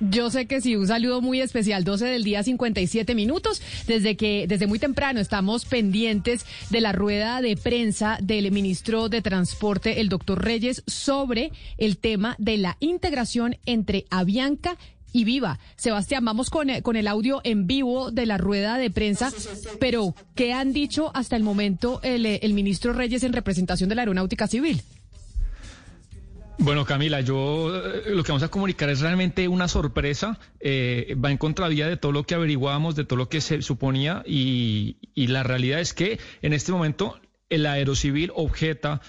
Yo sé que sí, un saludo muy especial, 12 del día, 57 minutos. Desde que, desde muy temprano estamos pendientes de la rueda de prensa del ministro de Transporte, el doctor Reyes, sobre el tema de la integración entre Avianca y Viva. Sebastián, vamos con, con el audio en vivo de la rueda de prensa, pero ¿qué han dicho hasta el momento el, el ministro Reyes en representación de la Aeronáutica Civil? Bueno, Camila, yo eh, lo que vamos a comunicar es realmente una sorpresa. Eh, va en contravía de todo lo que averiguábamos, de todo lo que se suponía y, y la realidad es que en este momento el aerocivil objeta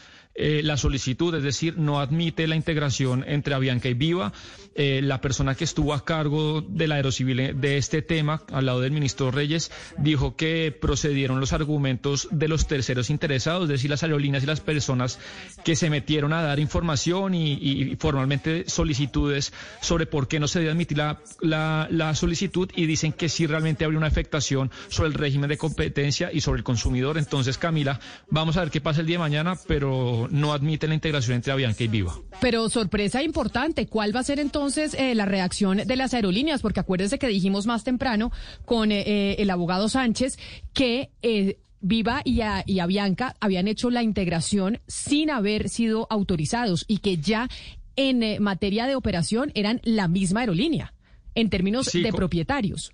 eh, la solicitud, es decir, no admite la integración entre Avianca y Viva. Eh, la persona que estuvo a cargo del aerocivil eh, de este tema, al lado del ministro Reyes, dijo que procedieron los argumentos de los terceros interesados, es decir, las aerolíneas y las personas que se metieron a dar información y, formalmente solicitudes sobre por qué no se debe admitir la, la, la solicitud y dicen que sí realmente habría una afectación sobre el régimen de competencia y sobre el consumidor. Entonces, Camila, vamos a ver qué pasa el día de mañana, pero no admite la integración entre Avianca y Viva. Pero sorpresa importante, ¿cuál va a ser entonces eh, la reacción de las aerolíneas? Porque acuérdense que dijimos más temprano con eh, eh el abogado Sánchez que... Eh, Viva y, a, y Avianca habían hecho la integración sin haber sido autorizados y que ya en eh, materia de operación eran la misma aerolínea en términos Sí, de propietarios.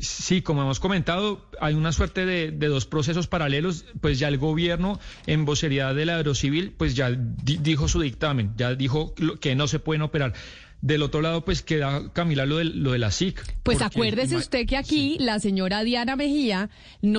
Sí, como hemos comentado, hay una suerte de, de dos procesos paralelos. Pues ya el gobierno, en vocería del Aerocivil, pues ya di- dijo su dictamen, ya dijo que no se pueden operar. Del otro lado, pues queda, Camila, lo de, lo de la SIC. Pues acuérdese usted que aquí la señora Diana Mejía no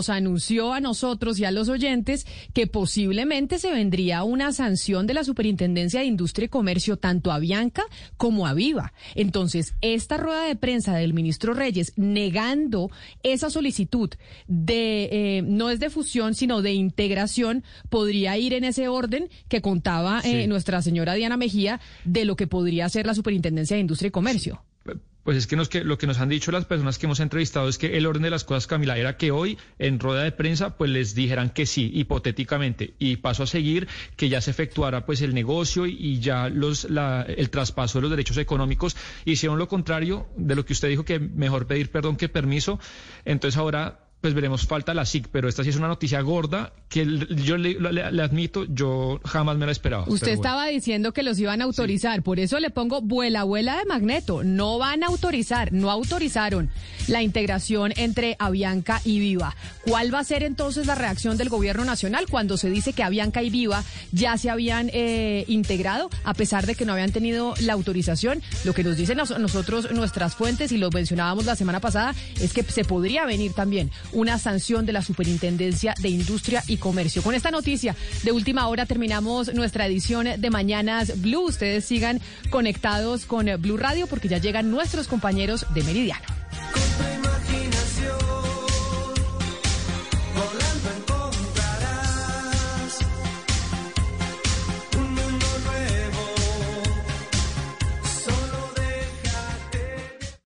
nos anunció a nosotros y a los oyentes que posiblemente se vendría una sanción de la Superintendencia de Industria y Comercio tanto a Bianca como a Viva. Entonces, esta rueda de prensa del ministro Reyes negando esa solicitud de eh, no es de fusión, sino de integración, podría ir en ese orden que contaba eh, Sí. nuestra señora Diana Mejía de lo que podría ser la Superintendencia de Industria y Comercio. Pues es que, nos, que lo que nos han dicho las personas que hemos entrevistado es que el orden de las cosas, Camila, era que hoy en rueda de prensa pues les dijeran que sí, hipotéticamente, y paso a seguir que ya se efectuara pues el negocio y, ya los la, el traspaso de los derechos económicos hicieron lo contrario de lo que usted dijo que mejor pedir perdón que permiso. Entonces ahora pues veremos falta la SIC, pero esta sí es una noticia gorda que yo le, le- le admito, yo jamás me la esperaba. Usted bueno. estaba diciendo que los iban a autorizar, por eso le pongo vuela, vuela de magneto. No van a autorizar, no autorizaron la integración entre Avianca y Viva. ¿Cuál va a ser entonces la reacción del gobierno nacional cuando se dice que Avianca y Viva ya se habían eh, integrado a pesar de que no habían tenido la autorización? Lo que nos dicen nos- nosotros nuestras fuentes y lo mencionábamos la semana pasada es que se podría venir también una sanción de la Superintendencia de Industria y Comercio. Con esta noticia de última hora terminamos nuestra edición de Mañanas Blue. Ustedes sigan conectados con Blue Radio porque ya llegan nuestros compañeros de Meridiano.